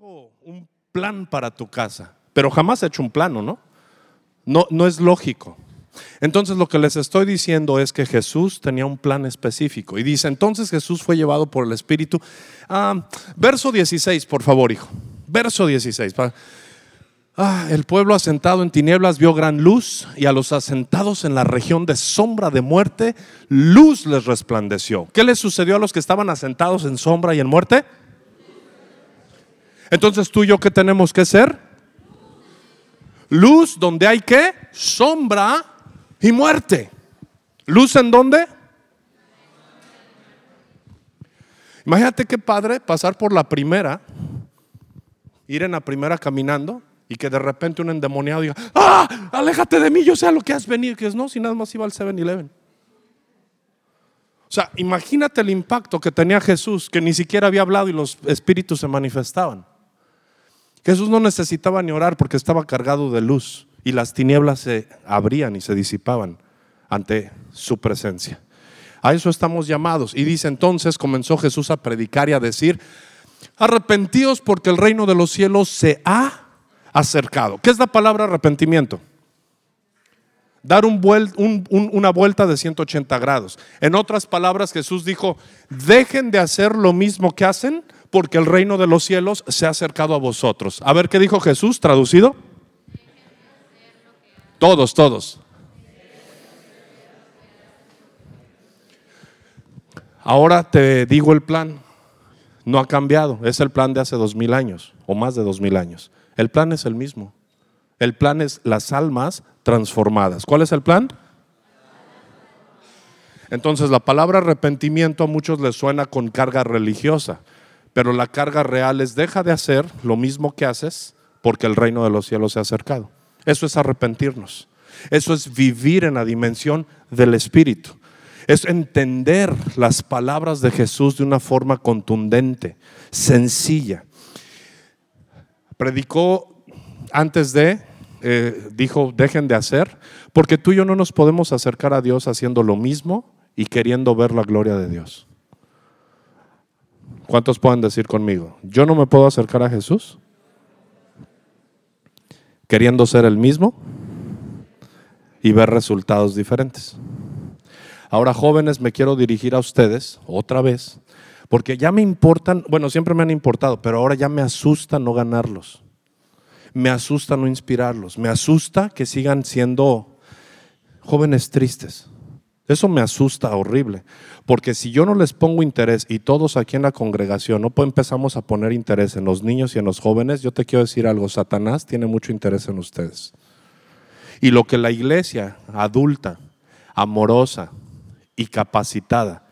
un plan para tu casa, pero jamás he hecho un plano, ¿no? No, no es lógico. Entonces lo que les estoy diciendo es que Jesús tenía un plan específico. Y dice, entonces Jesús fue llevado por el Espíritu. Ah, verso 16, por favor, hijo. Verso 16. Ah, el pueblo asentado en tinieblas vio gran luz y a los asentados en la región de sombra de muerte, luz les resplandeció. ¿Qué les sucedió a los que estaban asentados en sombra y en muerte? Entonces tú y yo, ¿qué tenemos que ser? Luz donde hay que sombra y muerte. ¿Luz en dónde? Imagínate qué padre pasar por la primera, ir en la primera caminando y que de repente un endemoniado diga, ¡ah! Aléjate de mí, yo sé lo que has venido. Que es no, si nada más iba al 7-Eleven. O sea, imagínate el impacto que tenía Jesús, que ni siquiera había hablado y los espíritus se manifestaban. Jesús no necesitaba ni orar porque estaba cargado de luz y las tinieblas se abrían y se disipaban ante su presencia. A eso estamos llamados. Y dice entonces, comenzó Jesús a predicar y a decir, arrepentidos porque el reino de los cielos se ha acercado. ¿Qué es la palabra arrepentimiento? Dar una vuelta de 180 grados. En otras palabras, Jesús dijo, dejen de hacer lo mismo que hacen porque el reino de los cielos se ha acercado a vosotros. A ver qué dijo Jesús, traducido. Todos, todos. Ahora te digo el plan. No ha cambiado. Es el plan de hace dos mil años o más de dos mil años. El plan es el mismo. El plan es las almas transformadas. ¿Cuál es el plan? Entonces la palabra arrepentimiento a muchos les suena con carga religiosa. Pero la carga real es deja de hacer lo mismo que haces porque el reino de los cielos se ha acercado. Eso es arrepentirnos. Eso es vivir en la dimensión del Espíritu. Es entender las palabras de Jesús de una forma contundente, sencilla. Predicó antes de, eh, dijo, dejen de hacer, porque tú y yo no nos podemos acercar a Dios haciendo lo mismo y queriendo ver la gloria de Dios. ¿Cuántos pueden decir conmigo? Yo no me puedo acercar a Jesús queriendo ser el mismo y ver resultados diferentes. Ahora, jóvenes, me quiero dirigir a ustedes otra vez, porque ya me importan, bueno, siempre me han importado, pero ahora ya me asusta no ganarlos. Me asusta no inspirarlos. Me asusta que sigan siendo jóvenes tristes. Eso me asusta horrible, porque si yo no les pongo interés y todos aquí en la congregación no empezamos a poner interés en los niños y en los jóvenes, yo te quiero decir algo, Satanás tiene mucho interés en ustedes. Y lo que la iglesia adulta, amorosa y capacitada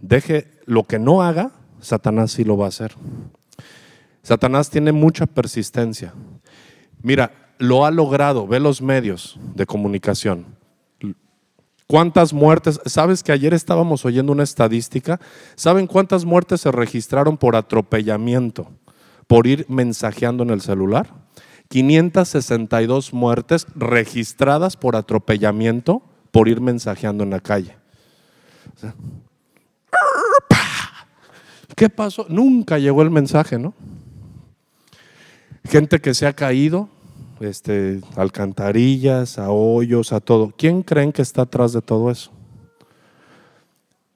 deje lo que no haga, Satanás sí lo va a hacer. Satanás tiene mucha persistencia. Mira, lo ha logrado, ve los medios de comunicación ¿Cuántas muertes? ¿Sabes que ayer estábamos oyendo una estadística? ¿Saben cuántas muertes se registraron por atropellamiento, por ir mensajeando en el celular? 562 muertes registradas por atropellamiento por ir mensajeando en la calle. ¿Qué pasó? Nunca llegó el mensaje, ¿no? Gente que se ha caído, este, alcantarillas, a hoyos, a todo. ¿Quién creen que está atrás de todo eso?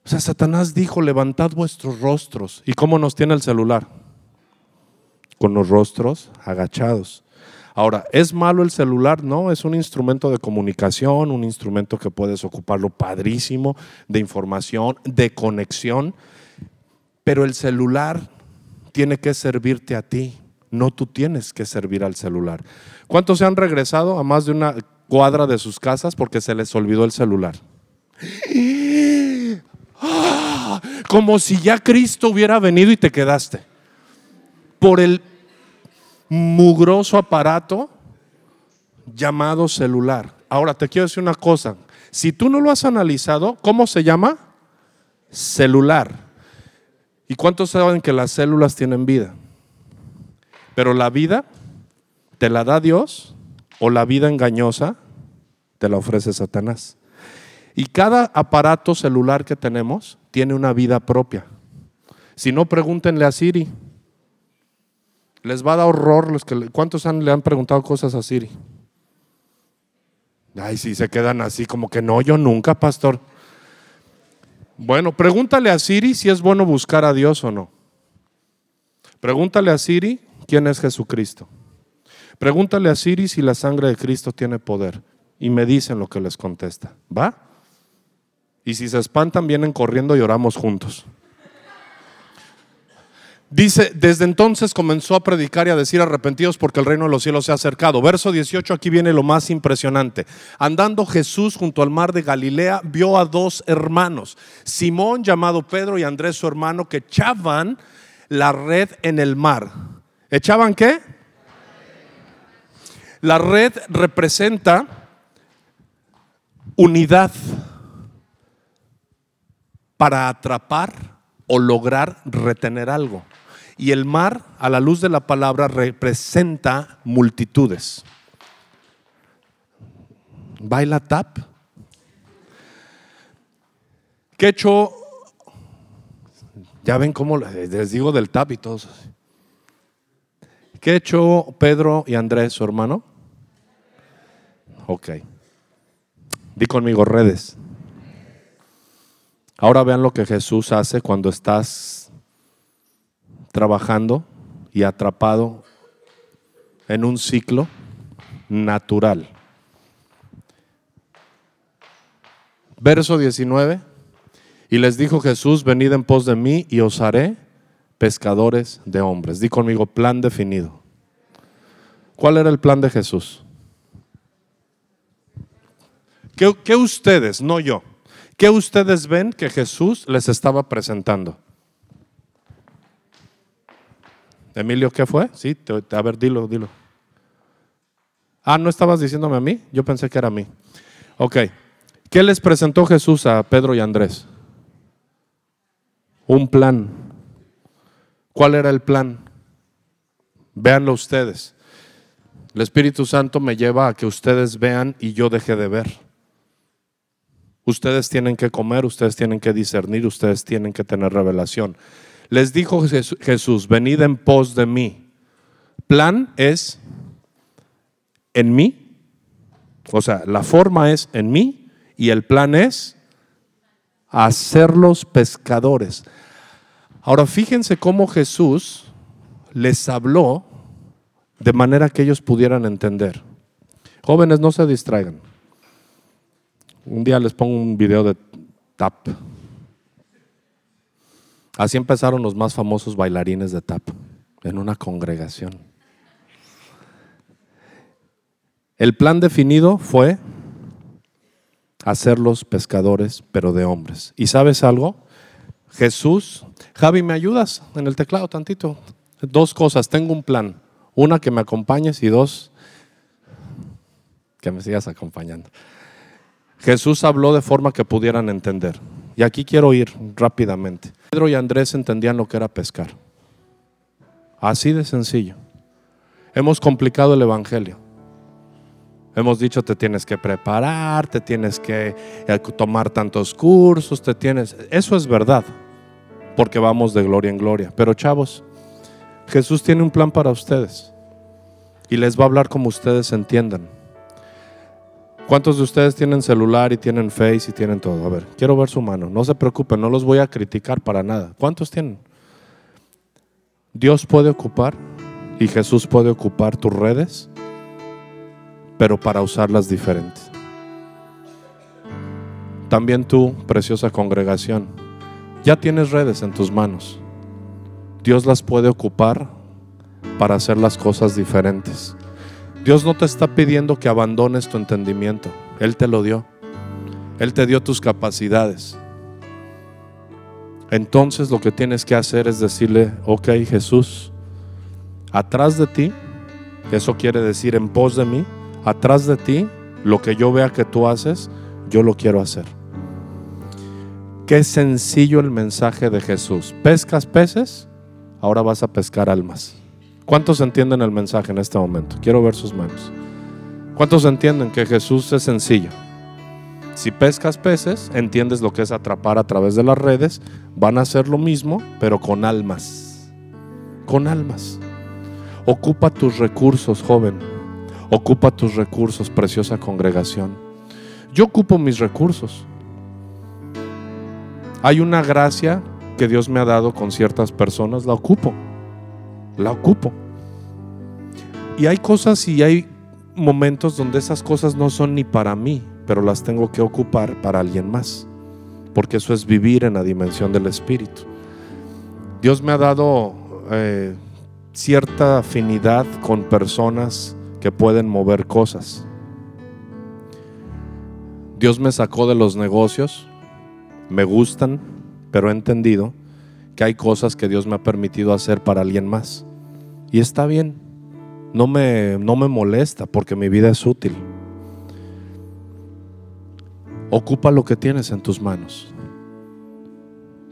O sea, Satanás dijo, levantad vuestros rostros. ¿Y cómo nos tiene el celular? Con los rostros agachados. Ahora, ¿es malo el celular? No, es un instrumento de comunicación, un instrumento que puedes ocuparlo padrísimo, de información, de conexión, pero el celular tiene que servirte a ti, no tú tienes que servir al celular. ¿Cuántos se han regresado a más de una cuadra de sus casas porque se les olvidó el celular? ¡Ah! Como si ya Cristo hubiera venido y te quedaste. Por el mugroso aparato llamado celular. Ahora te quiero decir una cosa. Si tú no lo has analizado, ¿cómo se llama? Celular. ¿Y cuántos saben que las células tienen vida? Pero la vida te la da Dios o la vida engañosa te la ofrece Satanás. Y cada aparato celular que tenemos tiene una vida propia. Si no, pregúntenle a Siri. Les va a dar horror los que ¿Cuántos le han preguntado cosas a Siri? Ay, sí, se quedan así como que no, yo nunca, pastor. Bueno, pregúntale a Siri si es bueno buscar a Dios o no. Pregúntale a Siri quién es Jesucristo. Pregúntale a Siri si la sangre de Cristo tiene poder. Y me dicen lo que les contesta. ¿Va? Y si se espantan, vienen corriendo y oramos juntos. Dice, desde entonces comenzó a predicar y a decir arrepentidos porque el reino de los cielos se ha acercado. Verso 18, aquí viene lo más impresionante. Andando Jesús junto al mar de Galilea, vio a dos hermanos, Simón llamado Pedro y Andrés su hermano, que echaban la red en el mar. ¿Echaban qué? La red representa unidad para atrapar o lograr retener algo. Y el mar, a la luz de la palabra, representa multitudes. ¿Baila tap? ¿Qué hecho? Ya ven cómo les digo del tap y todos. ¿Qué hecho Pedro y Andrés, su hermano? Ok. Di conmigo redes. Ahora vean lo que Jesús hace cuando estás trabajando y atrapado en un ciclo natural. Verso 19. Y les dijo Jesús, venid en pos de mí y os haré pescadores de hombres. Di conmigo, plan definido. ¿Cuál era el plan de Jesús? ¿Qué, ¿Qué, ustedes, no yo, qué ustedes ven que Jesús les estaba presentando? Emilio, ¿qué fue? Sí, a ver, dilo, dilo. Ah, ¿no estabas diciéndome a mí? Yo pensé que era a mí. Ok. ¿Qué les presentó Jesús a Pedro y Andrés? Un plan. ¿Cuál era el plan? Véanlo ustedes. El Espíritu Santo me lleva a que ustedes vean y yo deje de ver. Ustedes tienen que comer, ustedes tienen que discernir, ustedes tienen que tener revelación. Les dijo Jesús, venid en pos de mí. Plan es en mí, o sea, la forma es en mí y el plan es hacerlos pescadores. Ahora fíjense cómo Jesús les habló de manera que ellos pudieran entender. Jóvenes, no se distraigan. Un día les pongo un video de tap. Así empezaron los más famosos bailarines de tap en una congregación. El plan definido fue hacerlos pescadores, pero de hombres. ¿Y sabes algo? Jesús, Javi, ¿me ayudas en el teclado tantito? Dos cosas, tengo un plan. Una, que me acompañes y dos, que me sigas acompañando. Jesús habló de forma que pudieran entender. Y aquí quiero ir rápidamente. Pedro y Andrés entendían lo que era pescar. Así de sencillo. Hemos complicado el Evangelio. Hemos dicho te tienes que preparar, te tienes que eh, tomar tantos cursos, te tienes... Eso es verdad, porque vamos de gloria en gloria. Pero chavos, Jesús tiene un plan para ustedes y les va a hablar como ustedes entiendan. ¿Cuántos de ustedes tienen celular y tienen Face y tienen todo? A ver, quiero ver su mano. No se preocupen, no los voy a criticar para nada. ¿Cuántos tienen? Dios puede ocupar y Jesús puede ocupar tus redes, pero para usarlas diferentes. También tú, preciosa congregación, ya tienes redes en tus manos. Dios las puede ocupar para hacer las cosas diferentes. Dios no te está pidiendo que abandones tu entendimiento. Él te lo dio. Él te dio tus capacidades. Entonces lo que tienes que hacer es decirle, ok Jesús, atrás de ti, eso quiere decir en pos de mí, atrás de ti, lo que yo vea que tú haces, yo lo quiero hacer. Qué sencillo el mensaje de Jesús. ¿Pescas peces? Ahora vas a pescar almas. ¿Cuántos entienden el mensaje en este momento? Quiero ver sus manos. ¿Cuántos entienden que Jesús es sencillo? Si pescas peces, entiendes lo que es atrapar a través de las redes, van a hacer lo mismo, pero con almas. Con almas. Ocupa tus recursos, joven. Ocupa tus recursos, preciosa congregación. Yo ocupo mis recursos. Hay una gracia que Dios me ha dado con ciertas personas, la ocupo. La ocupo. Y hay cosas y hay momentos donde esas cosas no son ni para mí, pero las tengo que ocupar para alguien más. Porque eso es vivir en la dimensión del Espíritu. Dios me ha dado eh, cierta afinidad con personas que pueden mover cosas. Dios me sacó de los negocios, me gustan, pero he entendido que hay cosas que Dios me ha permitido hacer para alguien más. Y está bien, no me, no me molesta porque mi vida es útil. Ocupa lo que tienes en tus manos.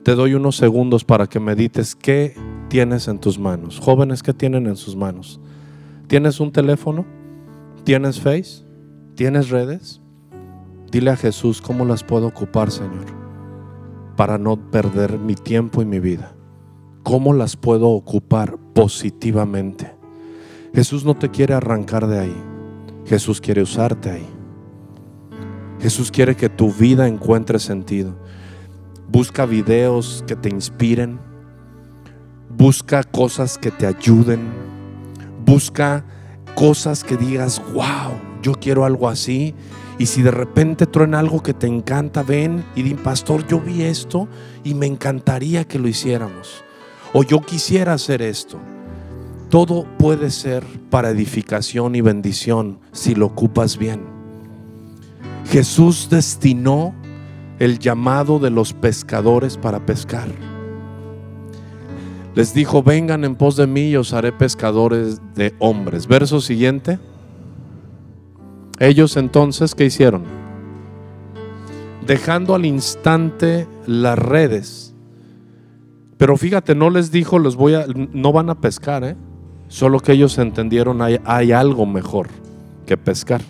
Te doy unos segundos para que medites qué tienes en tus manos. Jóvenes, ¿qué tienen en sus manos? ¿Tienes un teléfono? ¿Tienes Face? ¿Tienes redes? Dile a Jesús cómo las puedo ocupar, Señor, para no perder mi tiempo y mi vida. ¿Cómo las puedo ocupar positivamente? Jesús no te quiere arrancar de ahí. Jesús quiere usarte ahí. Jesús quiere que tu vida encuentre sentido. Busca videos que te inspiren. Busca cosas que te ayuden. Busca cosas que digas, wow, yo quiero algo así. Y si de repente truena algo que te encanta, ven y di, pastor, yo vi esto y me encantaría que lo hiciéramos. O yo quisiera hacer esto. Todo puede ser para edificación y bendición si lo ocupas bien. Jesús destinó el llamado de los pescadores para pescar. Les dijo, vengan en pos de mí y os haré pescadores de hombres. Verso siguiente. Ellos entonces, ¿qué hicieron? Dejando al instante las redes. Pero fíjate, no les dijo, los voy a, no van a pescar, ¿eh? Solo que ellos entendieron hay, hay algo mejor que pescar.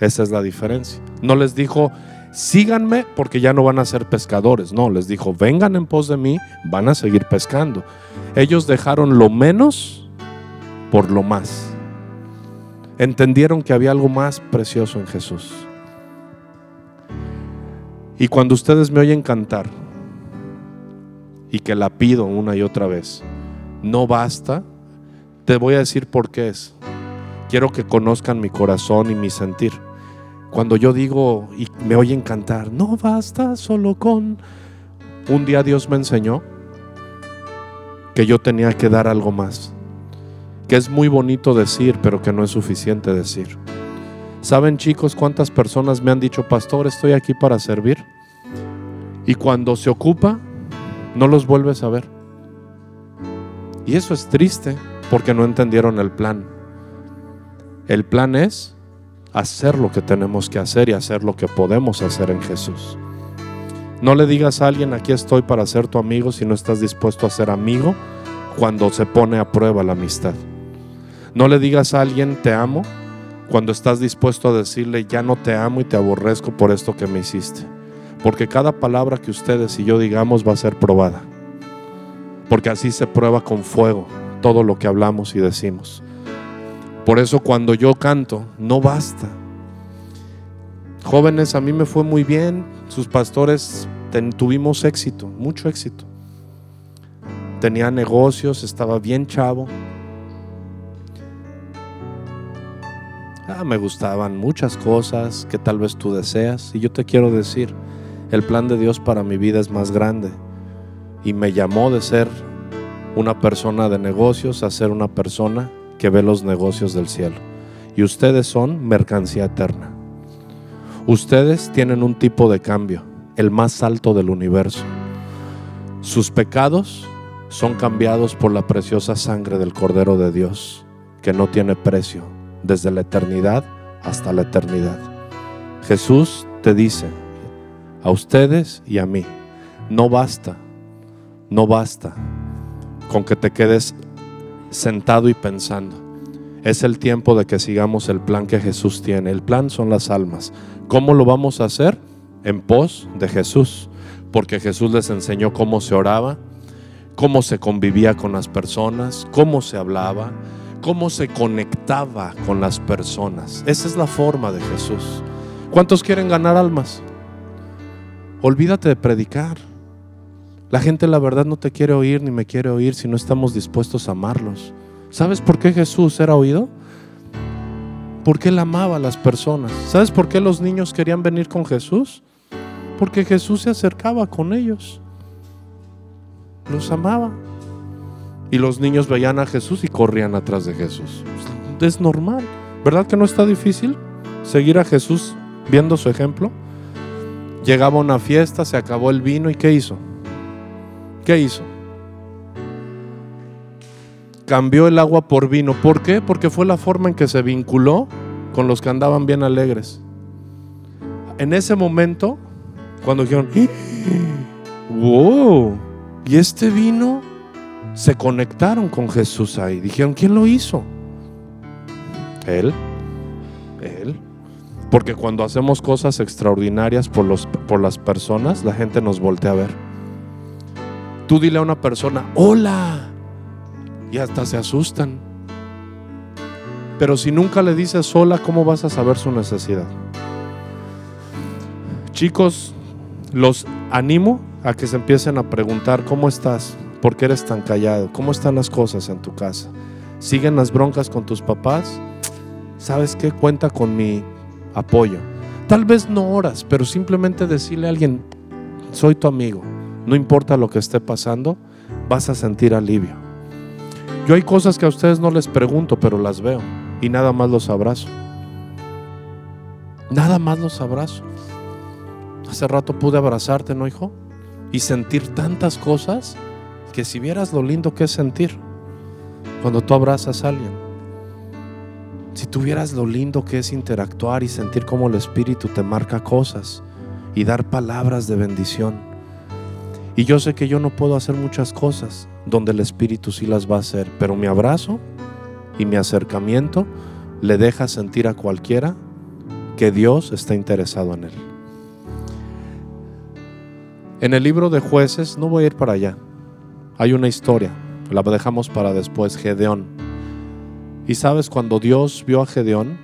Esa es la diferencia. No les dijo, síganme porque ya no van a ser pescadores. No, les dijo, vengan en pos de mí, van a seguir pescando. Ellos dejaron lo menos por lo más. Entendieron que había algo más precioso en Jesús. Y cuando ustedes me oyen cantar y que la pido una y otra vez, no basta te voy a decir por qué es. Quiero que conozcan mi corazón y mi sentir. Cuando yo digo y me oyen cantar, no basta solo con... Un día Dios me enseñó que yo tenía que dar algo más. Que es muy bonito decir, pero que no es suficiente decir. ¿Saben chicos cuántas personas me han dicho, pastor, estoy aquí para servir? Y cuando se ocupa, no los vuelves a ver. Y eso es triste porque no entendieron el plan. El plan es hacer lo que tenemos que hacer y hacer lo que podemos hacer en Jesús. No le digas a alguien, aquí estoy para ser tu amigo si no estás dispuesto a ser amigo cuando se pone a prueba la amistad. No le digas a alguien, te amo, cuando estás dispuesto a decirle, ya no te amo y te aborrezco por esto que me hiciste. Porque cada palabra que ustedes y yo digamos va a ser probada. Porque así se prueba con fuego todo lo que hablamos y decimos. Por eso cuando yo canto, no basta. Jóvenes, a mí me fue muy bien, sus pastores tuvimos éxito, mucho éxito. Tenía negocios, estaba bien chavo. Ah, me gustaban muchas cosas que tal vez tú deseas. Y yo te quiero decir, el plan de Dios para mi vida es más grande. Y me llamó de ser una persona de negocios a ser una persona que ve los negocios del cielo. Y ustedes son mercancía eterna. Ustedes tienen un tipo de cambio, el más alto del universo. Sus pecados son cambiados por la preciosa sangre del Cordero de Dios, que no tiene precio, desde la eternidad hasta la eternidad. Jesús te dice, a ustedes y a mí, no basta, no basta con que te quedes sentado y pensando. Es el tiempo de que sigamos el plan que Jesús tiene. El plan son las almas. ¿Cómo lo vamos a hacer? En pos de Jesús. Porque Jesús les enseñó cómo se oraba, cómo se convivía con las personas, cómo se hablaba, cómo se conectaba con las personas. Esa es la forma de Jesús. ¿Cuántos quieren ganar almas? Olvídate de predicar. La gente la verdad no te quiere oír ni me quiere oír si no estamos dispuestos a amarlos. ¿Sabes por qué Jesús era oído? Porque él amaba a las personas. ¿Sabes por qué los niños querían venir con Jesús? Porque Jesús se acercaba con ellos. Los amaba. Y los niños veían a Jesús y corrían atrás de Jesús. Es normal. ¿Verdad que no está difícil seguir a Jesús viendo su ejemplo? Llegaba una fiesta, se acabó el vino y ¿qué hizo? ¿Qué hizo? Cambió el agua por vino. ¿Por qué? Porque fue la forma en que se vinculó con los que andaban bien alegres. En ese momento, cuando dijeron, wow, y este vino, se conectaron con Jesús ahí. Dijeron, ¿quién lo hizo? Él. Él. Porque cuando hacemos cosas extraordinarias por, los, por las personas, la gente nos voltea a ver. Tú dile a una persona, hola, y hasta se asustan. Pero si nunca le dices hola, ¿cómo vas a saber su necesidad? Chicos, los animo a que se empiecen a preguntar, ¿cómo estás? ¿Por qué eres tan callado? ¿Cómo están las cosas en tu casa? ¿Siguen las broncas con tus papás? ¿Sabes qué? Cuenta con mi apoyo. Tal vez no oras, pero simplemente decirle a alguien, soy tu amigo. No importa lo que esté pasando, vas a sentir alivio. Yo hay cosas que a ustedes no les pregunto, pero las veo y nada más los abrazo. Nada más los abrazo. Hace rato pude abrazarte, ¿no, hijo? Y sentir tantas cosas que si vieras lo lindo que es sentir cuando tú abrazas a alguien. Si tuvieras lo lindo que es interactuar y sentir cómo el Espíritu te marca cosas y dar palabras de bendición. Y yo sé que yo no puedo hacer muchas cosas donde el Espíritu sí las va a hacer, pero mi abrazo y mi acercamiento le deja sentir a cualquiera que Dios está interesado en él. En el libro de jueces, no voy a ir para allá, hay una historia, la dejamos para después, Gedeón. Y sabes, cuando Dios vio a Gedeón,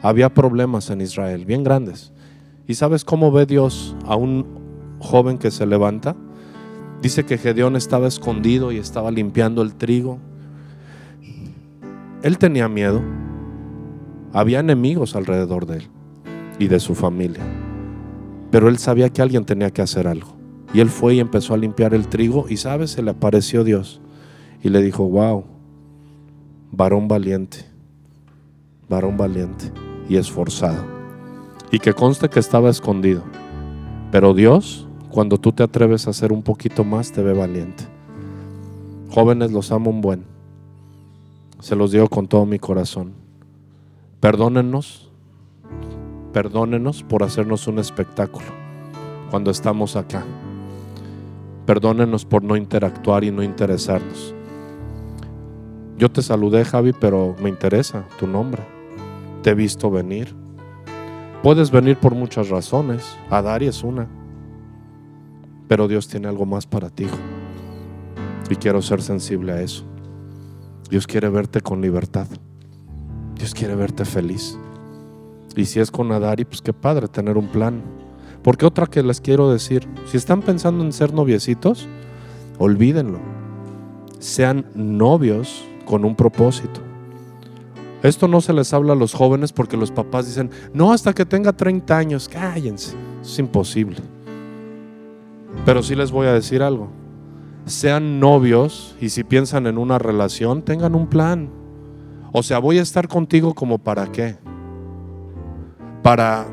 había problemas en Israel, bien grandes. ¿Y sabes cómo ve Dios a un joven que se levanta? Dice que Gedeón estaba escondido y estaba limpiando el trigo. Él tenía miedo. Había enemigos alrededor de él y de su familia. Pero él sabía que alguien tenía que hacer algo. Y él fue y empezó a limpiar el trigo y sabes, se le apareció Dios y le dijo, wow, varón valiente, varón valiente y esforzado. Y que conste que estaba escondido. Pero Dios, cuando tú te atreves a hacer un poquito más, te ve valiente. Jóvenes, los amo un buen. Se los digo con todo mi corazón. Perdónennos, perdónenos por hacernos un espectáculo cuando estamos acá. Perdónenos por no interactuar y no interesarnos. Yo te saludé, Javi, pero me interesa tu nombre. Te he visto venir. Puedes venir por muchas razones. Adari es una. Pero Dios tiene algo más para ti, hijo. Y quiero ser sensible a eso. Dios quiere verte con libertad. Dios quiere verte feliz. Y si es con Adari, pues qué padre tener un plan porque otra que les quiero decir, si están pensando en ser noviecitos, olvídenlo. Sean novios con un propósito. Esto no se les habla a los jóvenes porque los papás dicen, no, hasta que tenga 30 años, cállense. Es imposible. Pero sí les voy a decir algo. Sean novios y si piensan en una relación, tengan un plan. O sea, voy a estar contigo como para qué? Para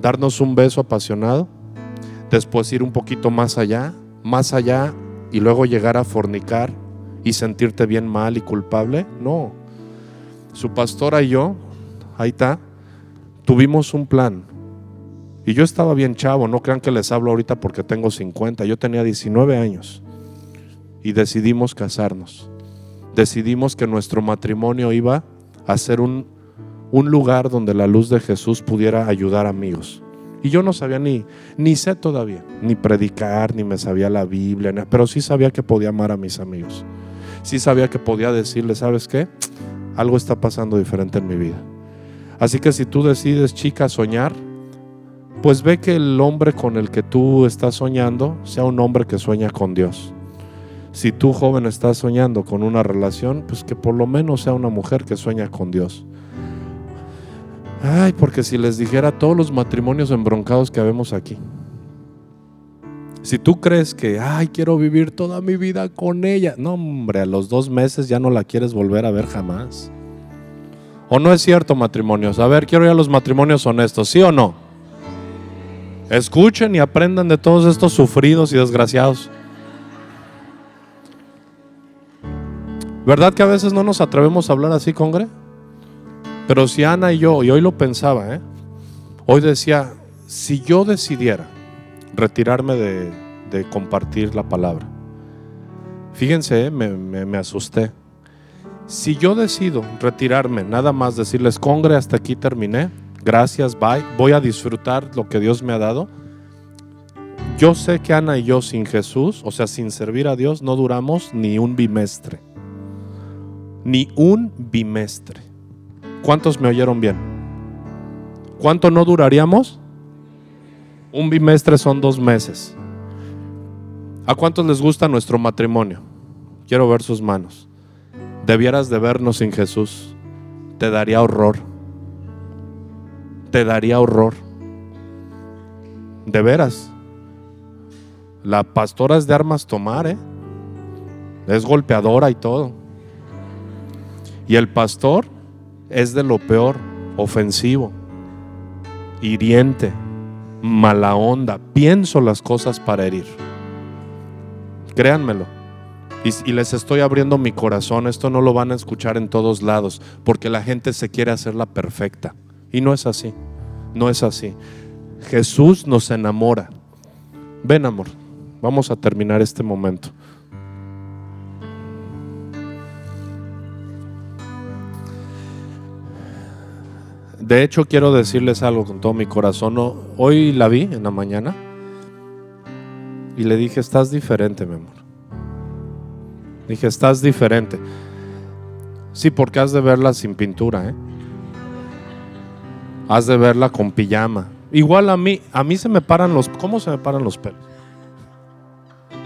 darnos un beso apasionado, después ir un poquito más allá, más allá y luego llegar a fornicar y sentirte bien mal y culpable. No. Su pastora y yo, ahí está, tuvimos un plan. Y yo estaba bien chavo, no crean que les hablo ahorita porque tengo 50, yo tenía 19 años. Y decidimos casarnos. Decidimos que nuestro matrimonio iba a ser un un lugar donde la luz de Jesús pudiera ayudar a amigos. Y yo no sabía ni, ni sé todavía, ni predicar, ni me sabía la Biblia, pero sí sabía que podía amar a mis amigos. Sí sabía que podía decirle, ¿sabes qué? algo está pasando diferente en mi vida. Así que si tú decides, chica, soñar, pues ve que el hombre con el que tú estás soñando sea un hombre que sueña con Dios. Si tú joven estás soñando con una relación, pues que por lo menos sea una mujer que sueña con Dios. Ay, porque si les dijera todos los matrimonios embroncados que vemos aquí. Si tú crees que, ay, quiero vivir toda mi vida con ella, no, hombre, a los dos meses ya no la quieres volver a ver jamás. ¿O no es cierto, matrimonios? A ver, quiero ir a los matrimonios honestos, ¿sí o no? Escuchen y aprendan de todos estos sufridos y desgraciados. ¿Verdad que a veces no nos atrevemos a hablar así, Congre? Pero si Ana y yo, y hoy lo pensaba, ¿eh? hoy decía, si yo decidiera retirarme de, compartir la palabra, fíjense, ¿eh? me, me asusté. Si yo decido retirarme, nada más decirles, Congre, hasta aquí terminé, gracias, bye, voy a disfrutar lo que Dios me ha dado. Yo sé que Ana y yo sin Jesús, o sea, sin servir a Dios, no duramos ni un bimestre. Ni un bimestre. ¿Cuántos me oyeron bien? ¿Cuánto no duraríamos? Un bimestre son dos meses. ¿A cuántos les gusta nuestro matrimonio? Quiero ver sus manos. Debieras de vernos sin Jesús. Te daría horror. Te daría horror. De veras. La pastora es de armas tomar, ¿eh? Es golpeadora y todo. Y el pastor es de lo peor, ofensivo, hiriente, mala onda. Pienso las cosas para herir. Créanmelo. Y, les estoy abriendo mi corazón. Esto no lo van a escuchar en todos lados, porque la gente se quiere hacerla perfecta. Y no es así. No es así. Jesús nos enamora. Ven, amor. Vamos a terminar este momento. De hecho, quiero decirles algo con todo mi corazón. Hoy la vi en la mañana y le dije, estás diferente, mi amor. Dije, estás diferente. Sí, porque has de verla sin pintura, ¿eh? Has de verla con pijama. Igual a mí, a mí se me paran los, ¿cómo se me paran los pelos?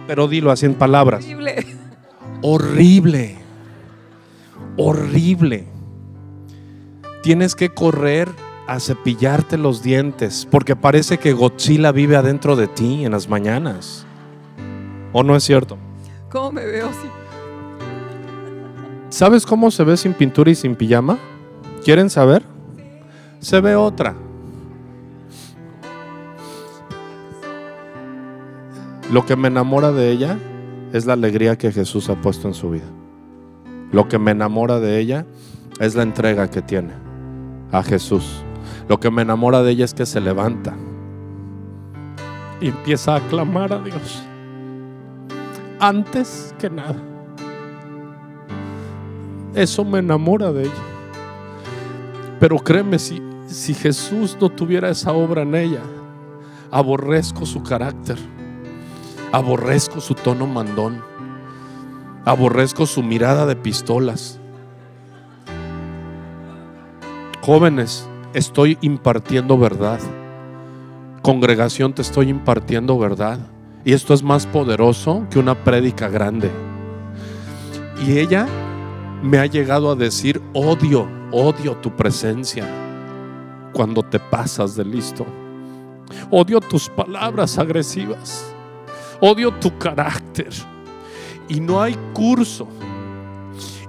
Pero dilo así en palabras. Horrible. Horrible. Horrible tienes que correr a cepillarte los dientes porque parece que Godzilla vive adentro de ti en las mañanas. ¿O no es cierto? ¿Cómo me veo así? ¿Sabes cómo se ve sin pintura y sin pijama? ¿Quieren saber? Se ve otra. Lo que me enamora de ella es la alegría que Jesús ha puesto en su vida. Lo que me enamora de ella es la entrega que tiene a Jesús. Lo que me enamora de ella es que se levanta y empieza a clamar a Dios. Antes que nada. Eso me enamora de ella. Pero créeme, si, si Jesús no tuviera esa obra en ella, aborrezco su carácter, aborrezco su tono mandón, aborrezco su mirada de pistolas, Jóvenes, estoy impartiendo verdad. Congregación, te estoy impartiendo verdad. Y esto es más poderoso que una prédica grande. Y ella me ha llegado a decir, odio, odio tu presencia cuando te pasas de listo. Odio tus palabras agresivas. Odio tu carácter. Y no hay curso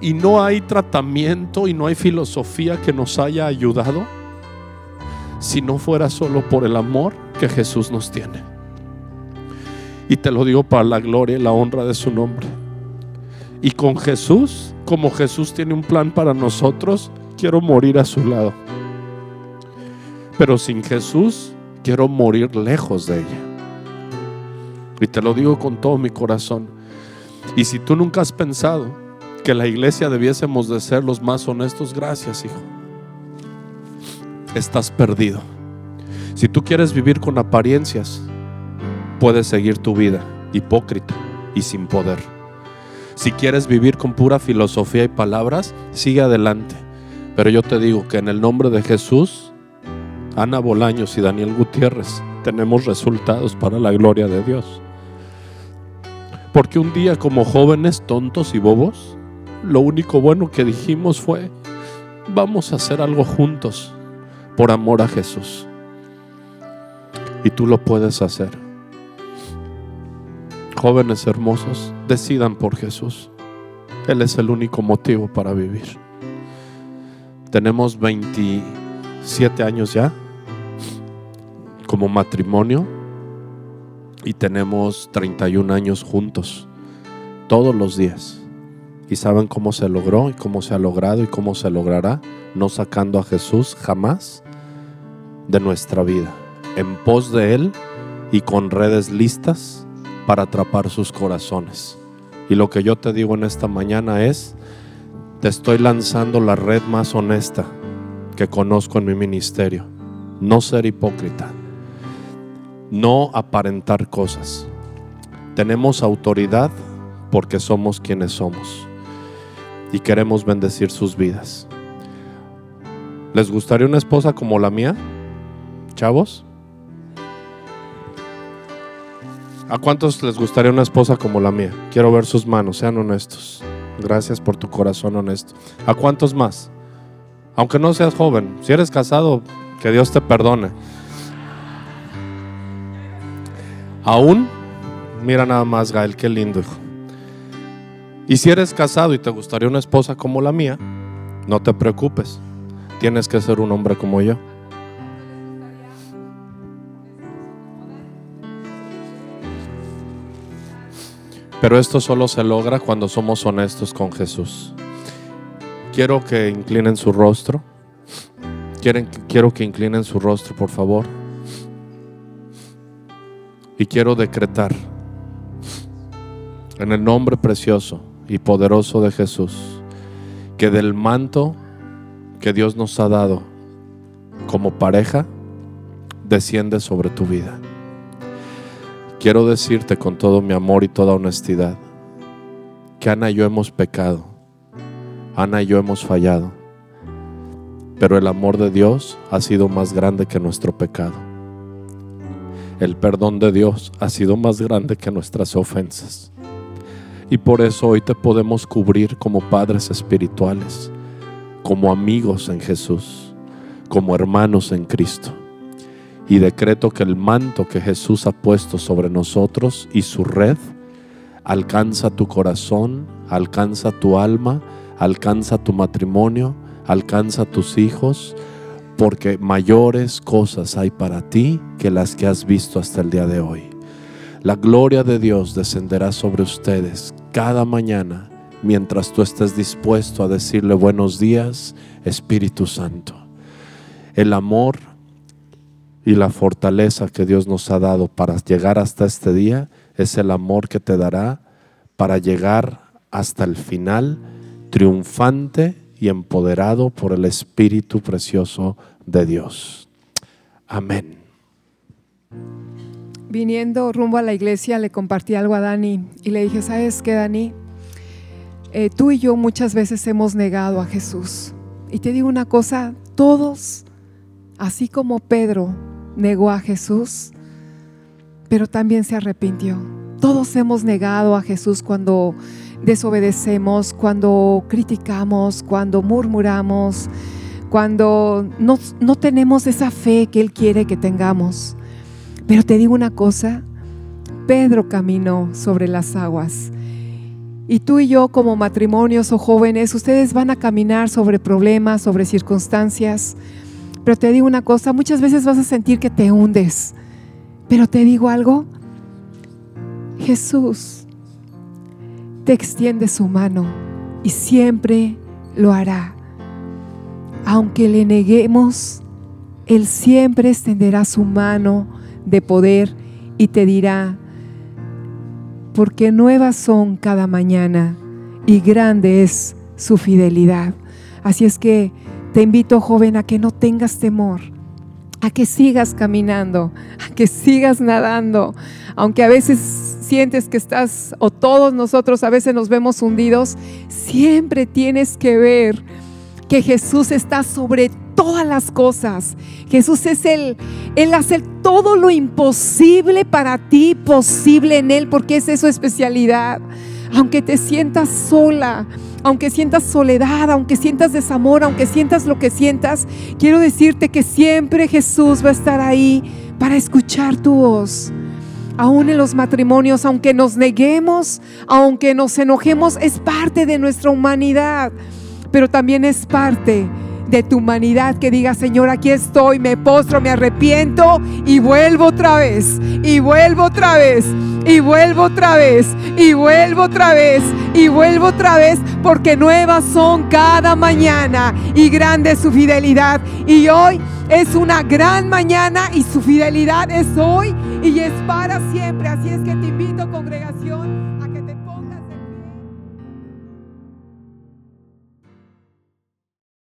y no hay tratamiento y no hay filosofía que nos haya ayudado si no fuera solo por el amor que Jesús nos tiene. Y te lo digo para la gloria y la honra de su nombre. Y con Jesús, como Jesús tiene un plan para nosotros, quiero morir a su lado. Pero sin Jesús, quiero morir lejos de ella. Y te lo digo con todo mi corazón. Y si tú nunca has pensado que la iglesia debiésemos de ser los más honestos, gracias, hijo. Estás perdido. Si tú quieres vivir con apariencias, puedes seguir tu vida hipócrita y sin poder. Si quieres vivir con pura filosofía y palabras, sigue adelante. Pero yo te digo que en el nombre de Jesús, Ana Bolaños y Daniel Gutiérrez tenemos resultados para la gloria de Dios. Porque un día como jóvenes tontos y bobos, lo único bueno que dijimos fue, vamos a hacer algo juntos por amor a Jesús. Y tú lo puedes hacer. Jóvenes hermosos, decidan por Jesús. Él es el único motivo para vivir. Tenemos 27 años ya como matrimonio y tenemos 31 años juntos, todos los días. ¿Y saben cómo se logró y cómo se ha logrado y cómo se logrará? No sacando a Jesús jamás de nuestra vida, en pos de Él y con redes listas para atrapar sus corazones. Y lo que yo te digo en esta mañana es, te estoy lanzando la red más honesta que conozco en mi ministerio. No ser hipócrita, no aparentar cosas. Tenemos autoridad porque somos quienes somos y queremos bendecir sus vidas. ¿Les gustaría una esposa como la mía? Chavos. ¿A cuántos les gustaría una esposa como la mía? Quiero ver sus manos, sean honestos. Gracias por tu corazón honesto. ¿A cuántos más? Aunque no seas joven, si eres casado, que Dios te perdone. Aún, mira nada más, Gael, qué lindo hijo. Y si eres casado y te gustaría una esposa como la mía, no te preocupes. Tienes que ser un hombre como yo. Pero esto solo se logra cuando somos honestos con Jesús. Quiero que inclinen su rostro. Quiero que inclinen su rostro, por favor. Y quiero decretar en el nombre precioso y poderoso de Jesús que del manto que Dios nos ha dado como pareja desciende sobre tu vida. Quiero decirte con todo mi amor y toda honestidad que Ana y yo hemos pecado, Ana y yo hemos fallado, pero el amor de Dios ha sido más grande que nuestro pecado. El perdón de Dios ha sido más grande que nuestras ofensas. Y por eso hoy te podemos cubrir como padres espirituales, como amigos en Jesús, como hermanos en Cristo y decreto que el manto que Jesús ha puesto sobre nosotros y su red alcanza tu corazón, alcanza tu alma, alcanza tu matrimonio, alcanza tus hijos, porque mayores cosas hay para ti que las que has visto hasta el día de hoy. La gloria de Dios descenderá sobre ustedes cada mañana mientras tú estés dispuesto a decirle buenos días, Espíritu Santo. El amor y la fortaleza que Dios nos ha dado para llegar hasta este día es el amor que te dará para llegar hasta el final triunfante y empoderado por el Espíritu precioso de Dios. Amén. Viniendo rumbo a la iglesia le compartí algo a Dani y le dije, ¿sabes qué, Dani? Eh, tú y yo muchas veces hemos negado a Jesús. Y te digo una cosa, todos, así como Pedro, negó a Jesús, pero también se arrepintió. Todos hemos negado a Jesús cuando desobedecemos, cuando criticamos, cuando murmuramos, cuando no, no, tenemos esa fe que Él quiere que tengamos. Pero te digo una cosa, Pedro caminó sobre las aguas. Y tú y yo como matrimonios o jóvenes, ustedes van a caminar sobre problemas, sobre circunstancias, pero te digo una cosa, muchas veces vas a sentir que te hundes. Pero te digo algo, Jesús te extiende su mano y siempre lo hará. Aunque le neguemos, Él siempre extenderá su mano de poder y te dirá, porque nuevas son cada mañana y grande es su fidelidad. Así es que te invito, joven, a que no tengas temor, a que sigas caminando, a que sigas nadando, aunque a veces sientes que estás, o todos nosotros a veces nos vemos hundidos, siempre tienes que ver que Jesús está sobre todas las cosas. Jesús es el, Él hace todo lo imposible para ti, posible en Él, porque esa es su especialidad. Aunque te sientas sola, aunque sientas soledad, aunque sientas desamor, aunque sientas lo que sientas, quiero decirte que siempre Jesús va a estar ahí para escuchar tu voz. Aún en los matrimonios, aunque nos neguemos, aunque nos enojemos, es parte de nuestra humanidad, pero también es parte de tu humanidad que diga, Señor, aquí estoy, me postro, me arrepiento y vuelvo otra vez, y vuelvo otra vez, y vuelvo otra vez, y vuelvo otra vez, y vuelvo otra vez, porque nuevas son cada mañana y grande es su fidelidad. Y hoy es una gran mañana y su fidelidad es hoy y es para siempre. Así es que te invito, congregación